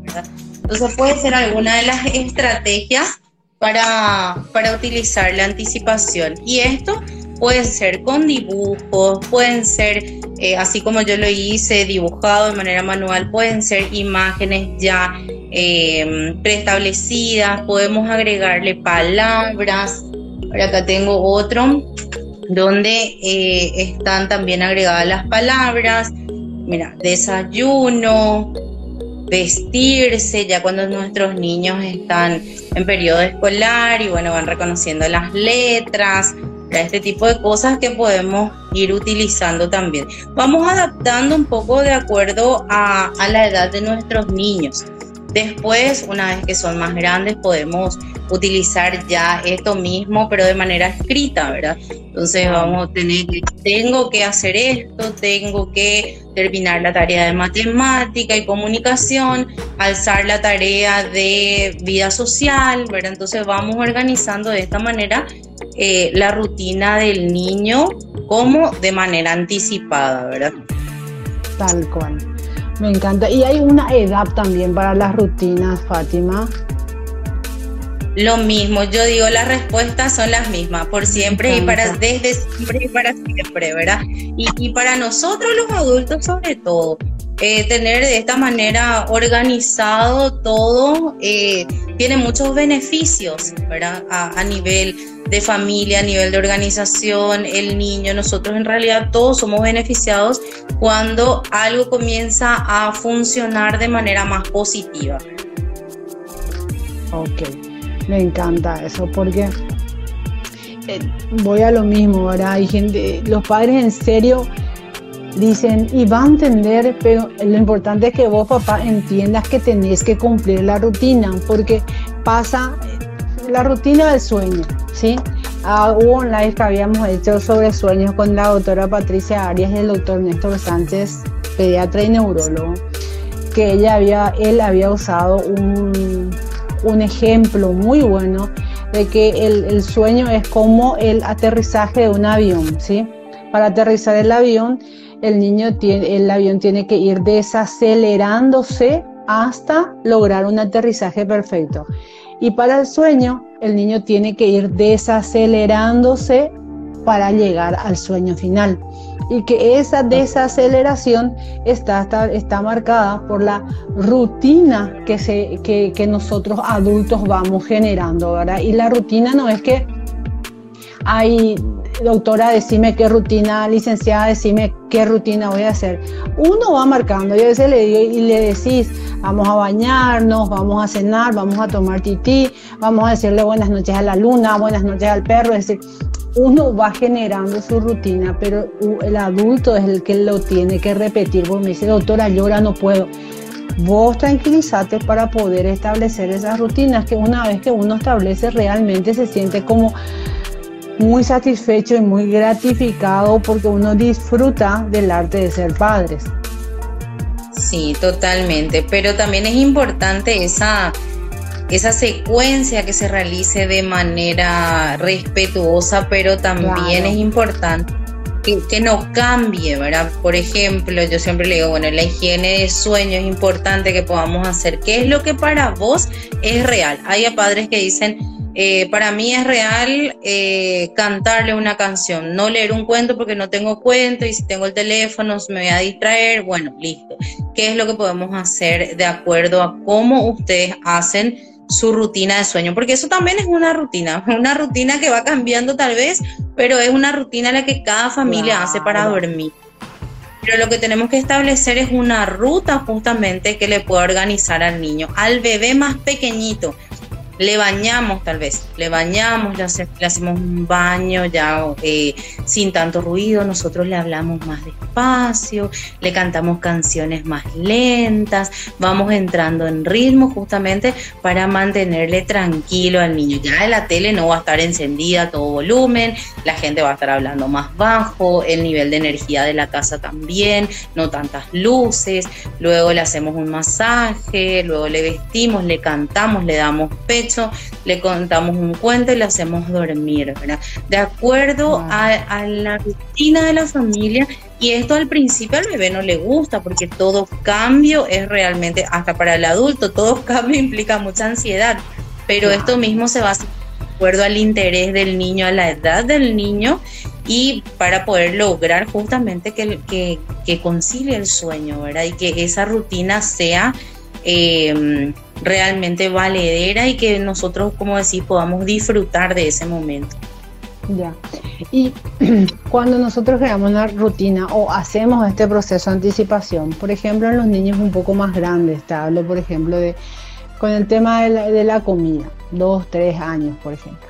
Entonces puede ser alguna de las estrategias para, para utilizar la anticipación. Y esto puede ser con dibujos, pueden ser, eh, así como yo lo hice, dibujado de manera manual, pueden ser imágenes ya em, preestablecidas, podemos agregarle palabras. Acá tengo otro donde eh, están también agregadas las palabras. Mira, desayuno, vestirse, ya cuando nuestros niños están en periodo escolar y bueno, van reconociendo las letras, este tipo de cosas que podemos ir utilizando también. Vamos adaptando un poco de acuerdo a, a la edad de nuestros niños. Después, una vez que son más grandes, podemos utilizar ya esto mismo, pero de manera escrita, ¿verdad? Entonces vamos a tener que, tengo que hacer esto, tengo que terminar la tarea de matemática y comunicación, alzar la tarea de vida social, ¿verdad? Entonces vamos organizando de esta manera eh, la rutina del niño como de manera anticipada, ¿verdad? Tal cual. Me encanta. ¿Y hay una edad también para las rutinas, Fátima? Lo mismo, yo digo, las respuestas son las mismas, por siempre y para desde siempre y para siempre, ¿verdad? Y, y para nosotros los adultos sobre todo, eh, tener de esta manera organizado todo eh, tiene muchos beneficios, ¿verdad? A, nivel de familia, a nivel de organización, el niño, nosotros en realidad todos somos beneficiados cuando algo comienza a funcionar de manera más positiva. Ok, me encanta eso porque eh, voy a lo mismo, ¿verdad? Hay gente, los padres en serio dicen, y va a entender, pero lo importante es que vos, papá, entiendas que tenés que cumplir la rutina, porque pasa la rutina del sueño, ¿sí? Ah, hubo un live que habíamos hecho sobre sueños con la doctora Patricia Arias y el doctor Néstor Sánchez, pediatra y neurólogo, que ella había, él había usado un, un ejemplo muy bueno de que el, el, sueño es como el aterrizaje de un avión, ¿sí? Para aterrizar el avión el niño tiene, el avión tiene que ir desacelerándose hasta lograr un aterrizaje perfecto. Y para el sueño, el niño tiene que ir desacelerándose para llegar al sueño final. Y que esa desaceleración está, está, está marcada por la rutina que, se, que, que nosotros adultos vamos generando, ¿verdad? Y la rutina no es que hay doctora, decime qué rutina, licenciada, decime qué rutina voy a hacer. Uno va marcando, yo a veces le y le decís, vamos a bañarnos, vamos a cenar, vamos a tomar tití, vamos a decirle buenas noches a la luna, buenas noches al perro, es decir, uno va generando su rutina, pero el adulto es el que lo tiene que repetir. Vos me dice, doctora, llora, no puedo. Vos tranquilízate para poder establecer esas rutinas que una vez que uno establece realmente se siente como muy satisfecho y muy gratificado porque uno disfruta del arte de ser padres. Sí, totalmente, pero también es importante esa, esa secuencia que se realice de manera respetuosa, pero también es importante que, que, no cambie, ¿verdad? Por ejemplo, yo siempre le digo, bueno, la higiene de sueño es importante que podamos hacer. ¿Qué es lo que para vos es real? Hay padres que dicen, eh, para mí es real eh, cantarle una canción, no leer un cuento porque no tengo cuento y si tengo el teléfono me voy a distraer. Bueno, listo. ¿Qué es lo que podemos hacer de acuerdo a cómo ustedes hacen su rutina de sueño? Porque eso también es una rutina, *laughs* una rutina que va cambiando tal vez, pero es una rutina la que cada familia hace para dormir. Pero lo que tenemos que establecer es una ruta justamente que le pueda organizar al niño, al bebé más pequeñito le bañamos tal vez, le bañamos, le, hacemos un baño ya eh, sin tanto ruido, nosotros le hablamos más despacio, le cantamos canciones más lentas, vamos entrando en ritmo justamente para mantenerle tranquilo al niño. Ya la tele no va a estar encendida a todo volumen, la gente va a estar hablando más bajo, el nivel de energía de la casa también, no tantas luces, luego le hacemos un masaje, luego le vestimos, le cantamos, le damos pecho le contamos un cuento y le hacemos dormir, ¿verdad? De acuerdo a, la rutina de la familia y esto al principio al bebé no le gusta porque todo cambio es realmente, hasta para el adulto, todo *laughs* cambio implica mucha ansiedad, pero esto mismo se va a hacer de acuerdo al interés del niño, a la edad del niño y para poder lograr justamente que, que, que concilie el sueño, ¿verdad? Y que esa rutina sea eh, realmente valedera y que nosotros, como decís, podamos disfrutar de ese momento. Ya. Y *clears throat* cuando nosotros creamos una rutina o hacemos este proceso de anticipación, por ejemplo, en los niños un poco más grandes, te hablo, por ejemplo, de con el tema de la, de la comida, dos, tres años, por ejemplo.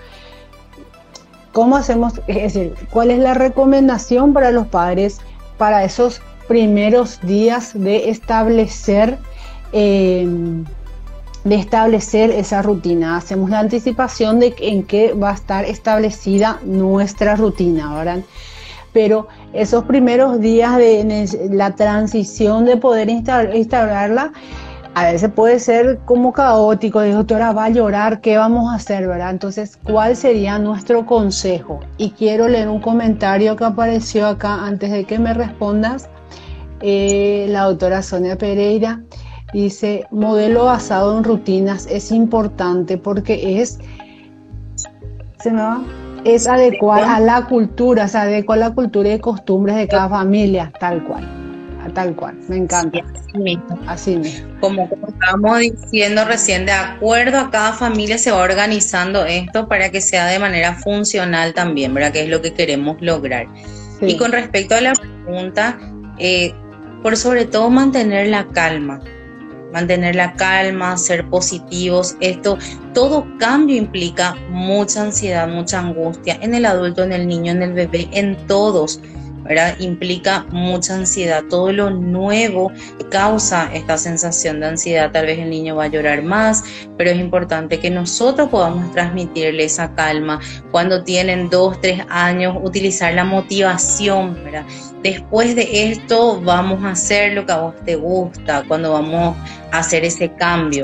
¿Cómo hacemos? Es decir, ¿cuál es la recomendación para los padres para esos primeros días de establecer eh, de establecer esa rutina. Hacemos la anticipación de en qué va a estar establecida nuestra rutina, ¿verdad? Pero esos primeros días de la transición de poder instaurarla, a veces puede ser como caótico, de doctora, va a llorar, ¿qué vamos a hacer? Entonces, ¿cuál sería nuestro consejo? Y quiero leer un comentario que apareció acá antes de que me respondas, eh, la doctora Sonia Pereira. Dice, modelo basado en rutinas es importante porque es, ¿se me va? Es adecuar a la cultura, se adecua a la cultura y costumbres de cada familia, tal cual. tal cual, me encanta. así mismo. Así mismo. Como, estábamos diciendo recién, de acuerdo a cada familia se va organizando esto para que sea de manera funcional también, ¿verdad? Que es lo que queremos lograr. Y con respecto a la pregunta, eh, por sobre todo mantener la calma, mantener la calma, ser positivos. Esto, todo cambio implica mucha ansiedad, mucha angustia en el adulto, en el niño, en el bebé, en todos. Implica mucha ansiedad. Todo lo nuevo causa esta sensación de ansiedad. Tal vez el niño va a llorar más, pero es importante que nosotros podamos transmitirle esa calma. Cuando tienen dos, tres años, utilizar la motivación. Después de esto vamos a hacer lo que a vos te gusta, cuando vamos a hacer ese cambio.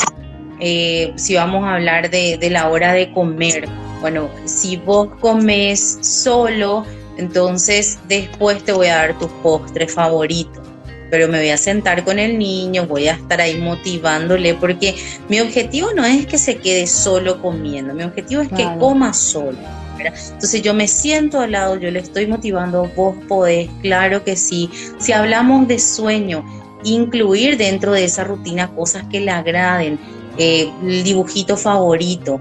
Eh, si vamos a hablar de la hora de comer, bueno, si vos comes solo, entonces después te voy a dar tus postres favoritos. Pero me voy a sentar con el niño, voy a estar ahí motivándole, porque mi objetivo no es que se quede solo comiendo, mi objetivo es que coma solo. Entonces yo me siento al lado, yo le estoy motivando, vos podés, claro que sí. Si hablamos de sueño, incluir dentro de esa rutina cosas que le agraden, eh, el dibujito favorito,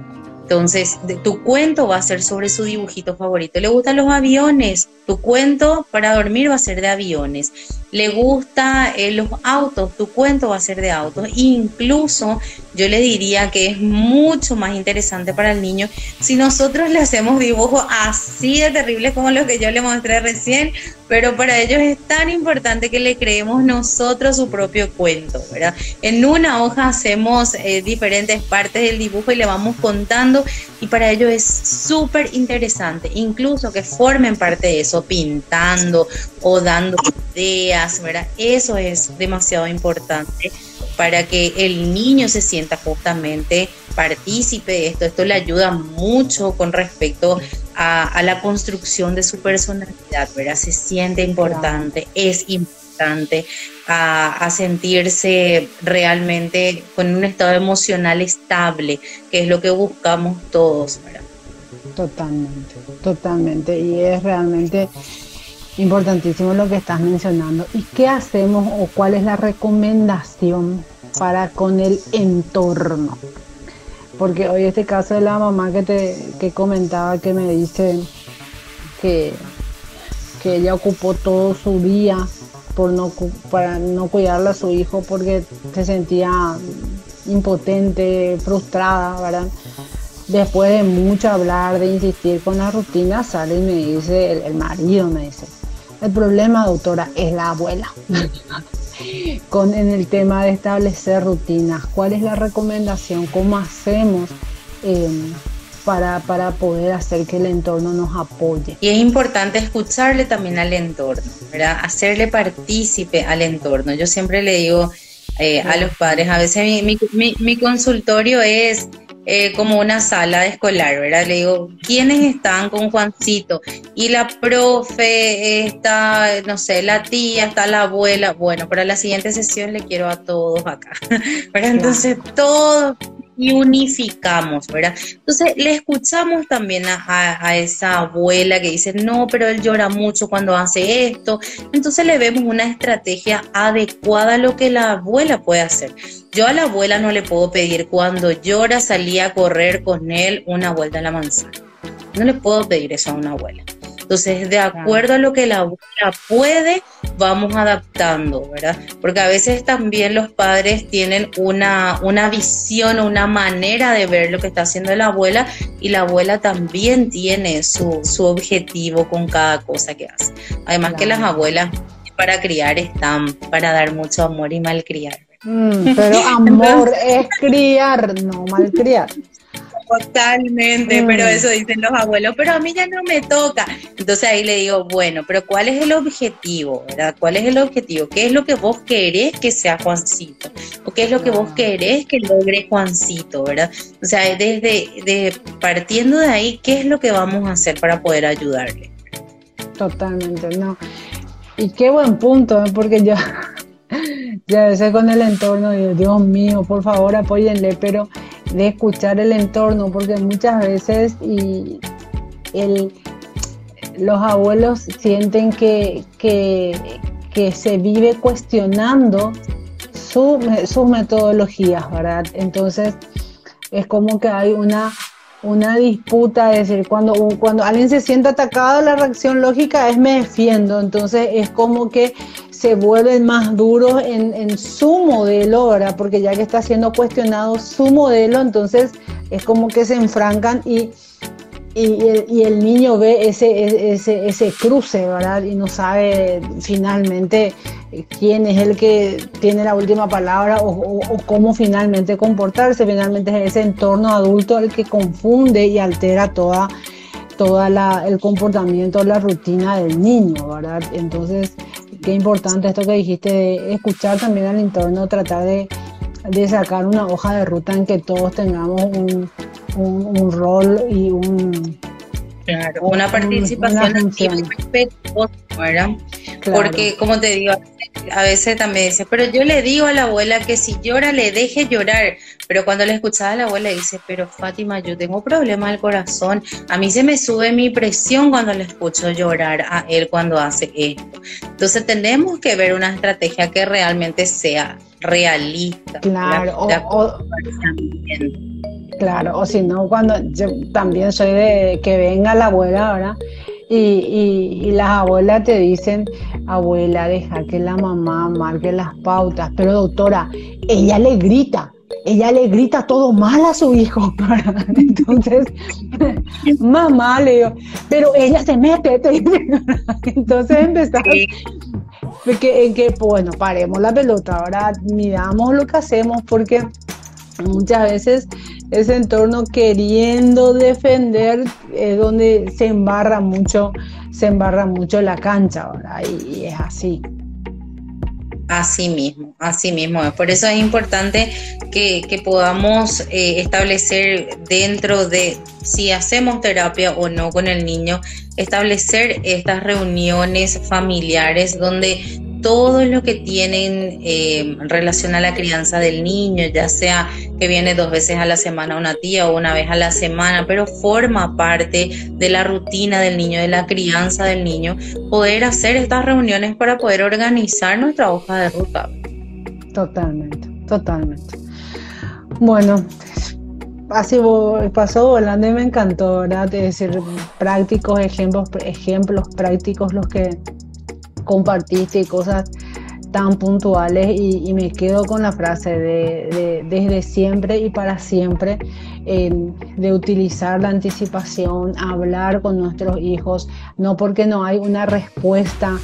entonces, tu cuento va a ser sobre su dibujito favorito. ¿Le gustan los aviones? Tu cuento para dormir va a ser de aviones. ¿Le gusta eh, los autos? Tu cuento va a ser de autos. Incluso yo le diría que es mucho más interesante para el niño si nosotros le hacemos dibujos así de terribles como los que yo le mostré recién, pero para ellos es tan importante que le creemos nosotros su propio cuento, ¿verdad? En una hoja hacemos eh, diferentes partes del dibujo y le vamos contando y para ellos es súper interesante, incluso que formen parte de eso, pintando o dando ideas, ¿verdad? Eso es demasiado importante para que el niño se sienta justamente partícipe de esto. Esto le ayuda mucho con respecto a, la construcción de su personalidad, ¿verdad? Se siente importante, es importante a, sentirse realmente con un estado emocional estable, que es lo que buscamos todos, ¿verdad? Totalmente, totalmente. Y es realmente importantísimo lo que estás mencionando. ¿Y qué hacemos o cuál es la recomendación para con el entorno? Porque hoy este caso de la mamá que te comentaba que me dice que, que ella ocupó todo su día por no, para no cuidarle a su hijo porque se sentía impotente, frustrada, ¿verdad? Después de mucho hablar, de insistir con la rutina, sale y me dice, el marido me dice, el problema, doctora, es la abuela. *laughs* Con, en el tema de establecer rutinas, ¿cuál es la recomendación? ¿Cómo hacemos em, para, para poder hacer que el entorno nos apoye? Y es importante escucharle también al entorno, ¿verdad? Hacerle partícipe al entorno. Yo siempre le digo eh, a los padres, a veces mi, mi, mi consultorio es eh, como una sala de escolar, ¿verdad? Le digo, ¿quiénes están con Juancito? Y la profe, está, no sé, la tía, está la abuela. Bueno, para la siguiente sesión le quiero a todos acá, *laughs* ¿verdad? Entonces, todos y unificamos, ¿verdad? Entonces le escuchamos también a, esa abuela que dice, no, pero él llora mucho cuando hace esto. Entonces le vemos una estrategia adecuada a lo que la abuela puede hacer. Yo a la abuela no le puedo pedir cuando llora salir a correr con él una vuelta a la manzana. No le puedo pedir eso a una abuela. Entonces, de acuerdo a lo que la abuela puede, vamos adaptando, ¿verdad? Porque a veces también los padres tienen una, una visión, una manera de ver lo que está haciendo la abuela y la abuela también tiene su, su objetivo con cada cosa que hace. Además que las abuelas para criar están para dar mucho amor y malcriar. Mm, pero *laughs* amor es criar, no malcriar. Totalmente, pero mm. eso dicen los abuelos, pero a mí ya no me toca. Entonces ahí le digo, bueno, pero ¿cuál es el objetivo? ¿verdad? ¿Cuál es el objetivo? ¿Qué es lo que vos querés que sea Juancito? ¿O qué es lo que vos querés que logre Juancito? ¿verdad? O sea, desde de, partiendo de ahí, ¿qué es lo que vamos a hacer para poder ayudarle? Totalmente, no. Y qué buen punto, ¿eh? porque yo *laughs* ya a veces con el entorno digo, Dios mío, por favor apóyenle, pero de escuchar el entorno, porque muchas veces y el, los abuelos sienten que, que se vive cuestionando sus metodologías, ¿verdad? Entonces, es como que hay una, una disputa, es decir, cuando, cuando alguien se siente atacado, la reacción lógica es me defiendo, entonces es como que se vuelven más duros en, en su modelo, ¿verdad? Porque ya que está siendo cuestionado su modelo, entonces es como que se enfrancan y y, el, niño ve ese, ese, ese cruce, ¿verdad? Y no sabe finalmente quién es el que tiene la última palabra o, cómo finalmente comportarse. Finalmente es ese entorno adulto el que confunde y altera toda, la, el comportamiento, la rutina del niño, ¿verdad? Entonces, qué importante esto que dijiste de escuchar también al entorno, tratar de, de sacar una hoja de ruta en que todos tengamos un un, rol y un... Claro, una participación activa y Porque, como te digo, a veces también dice, pero yo le digo a la abuela que si llora le deje llorar, pero cuando le escuchaba a la abuela dice, pero Fátima, yo tengo problemas al corazón, a mí se me sube mi presión cuando le escucho llorar a él cuando hace esto. Entonces tenemos que ver una estrategia que realmente sea realista. Claro, o, Claro, o si no, cuando yo también soy de que venga la abuela ahora y, las abuelas te dicen, abuela, deja que la mamá marque las pautas, pero doctora, ella le grita, ella le grita todo mal a su hijo. *laughs* Entonces, *laughs* mamá le digo, pero ella se mete. Entonces empezamos que, en que, bueno, paremos la pelota, ahora miramos lo que hacemos porque muchas veces ese entorno queriendo defender es donde se embarra mucho, se embarra mucho la cancha, ahora Y, es así. Así mismo, así mismo. Por eso es importante que, podamos eh, establecer dentro de si hacemos terapia o no con el niño, establecer estas reuniones familiares donde todo lo que tienen eh, relación a la crianza del niño, ya sea que viene dos veces a la semana una tía o una vez a la semana, pero forma parte de la rutina del niño, de la crianza del niño, poder hacer estas reuniones para poder organizar nuestra hoja de ruta. Totalmente, totalmente. Bueno, así pasó volando y me encantó, ¿verdad? Es decir, prácticos, ejemplos, ejemplos prácticos los que compartiste cosas tan puntuales y, me quedo con la frase de, desde siempre y para siempre de utilizar la anticipación, hablar con nuestros hijos, no porque no hay una respuesta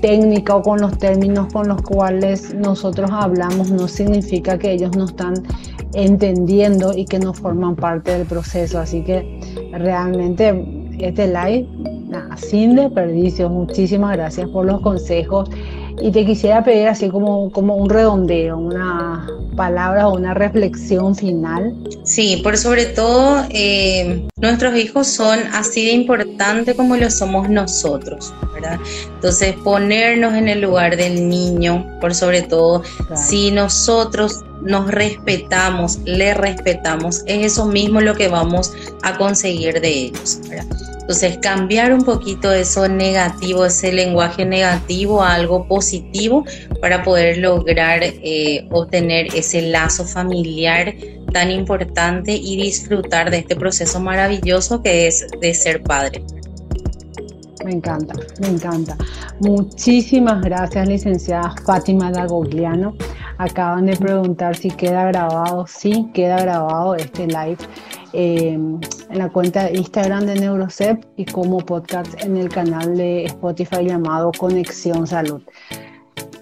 técnica o con los términos con los cuales nosotros hablamos no significa que ellos no están entendiendo y que no forman parte del proceso. Así que realmente este live sin desperdicio. Muchísimas gracias por los consejos. Y te quisiera pedir así como, como un redondeo, una palabra o una reflexión final. Sí, por sobre todo eh, nuestros hijos son así de importantes como lo somos nosotros, ¿verdad? Entonces ponernos en el lugar del niño, por sobre todo, si nosotros nos respetamos, le respetamos, es eso mismo lo que vamos a conseguir de ellos. ¿verdad? Entonces, cambiar un poquito eso negativo, ese lenguaje negativo a algo positivo para poder lograr eh, obtener ese lazo familiar tan importante y disfrutar de este proceso maravilloso que es de ser padre. Me encanta, me encanta. Muchísimas gracias, licenciada Fátima Dagogliano. Acaban de preguntar si queda grabado. Sí, queda grabado este live eh, en la cuenta de Instagram de Neurocep y como podcast en el canal de Spotify llamado Conexión Salud.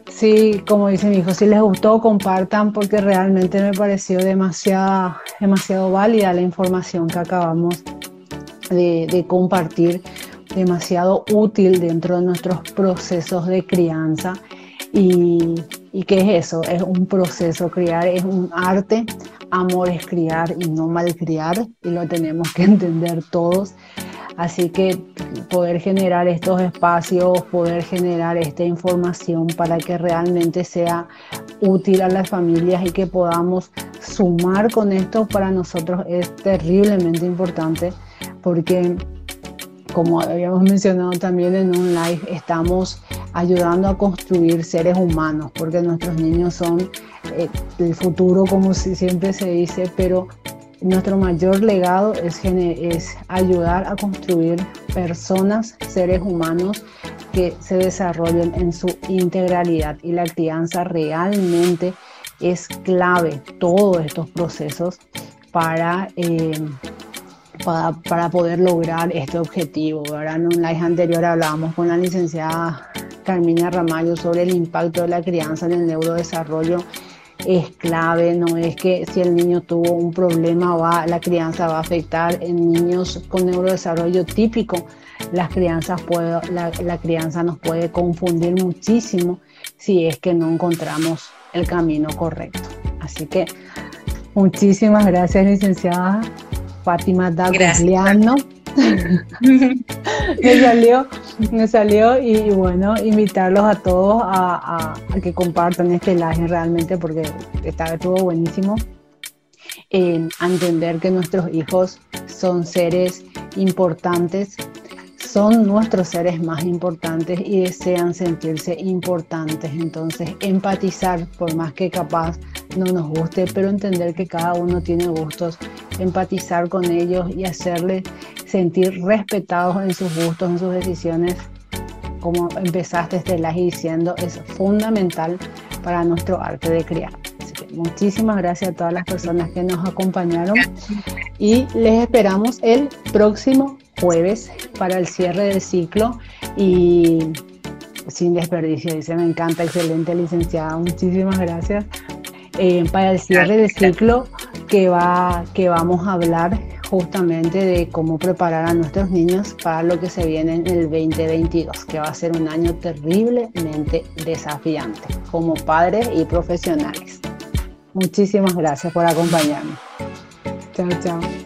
Sí, como dice mi hijo, si les gustó, compartan porque realmente me pareció demasiado, demasiado válida la información que acabamos de compartir, demasiado útil dentro de nuestros procesos de crianza y, qué es eso? Es un proceso, criar es un arte, amor es criar y no malcriar y lo tenemos que *laughs* entender todos. Así que poder generar estos espacios, poder generar esta información para que realmente sea útil a las familias y que podamos sumar con esto para nosotros es terriblemente importante porque como habíamos mencionado también en un live, estamos ayudando a construir seres humanos, porque nuestros niños son eh, el futuro, como siempre se dice, pero nuestro mayor legado es, ayudar a construir personas, seres humanos que se desarrollen en su integralidad. Y la crianza realmente es clave todos estos procesos para, eh, para, poder lograr este objetivo. Ahora en un live anterior hablábamos con la licenciada Carmina Ramallo sobre el impacto de la crianza en el neurodesarrollo es clave, no es que si el niño tuvo un problema va, la crianza va a afectar en niños con neurodesarrollo típico. Las crianzas puede, la crianza nos puede confundir muchísimo si es que no encontramos el camino correcto. Así que muchísimas gracias, licenciada Fátima Dagugliano. *laughs* me salió, me salió y, bueno, invitarlos a todos a, que compartan este live realmente porque esta estuvo buenísimo. Eh, a entender que nuestros hijos son seres importantes son nuestros seres más importantes y desean sentirse importantes. Entonces, empatizar, por más que capaz no nos guste, pero entender que cada uno tiene gustos, empatizar con ellos y hacerles sentir respetados en sus gustos, en sus decisiones, como empezaste este live diciendo, es fundamental para nuestro arte de criar. Así que muchísimas gracias a todas las personas que nos acompañaron y les esperamos el próximo jueves para el cierre del ciclo y sin desperdicio, dice, me encanta, excelente licenciada, muchísimas gracias. Eh, para el cierre del ciclo que, va, que vamos a hablar justamente de cómo preparar a nuestros niños para lo que se viene en el 2022, que va a ser un año terriblemente desafiante como padres y profesionales. Muchísimas gracias por acompañarme. Chao, chao.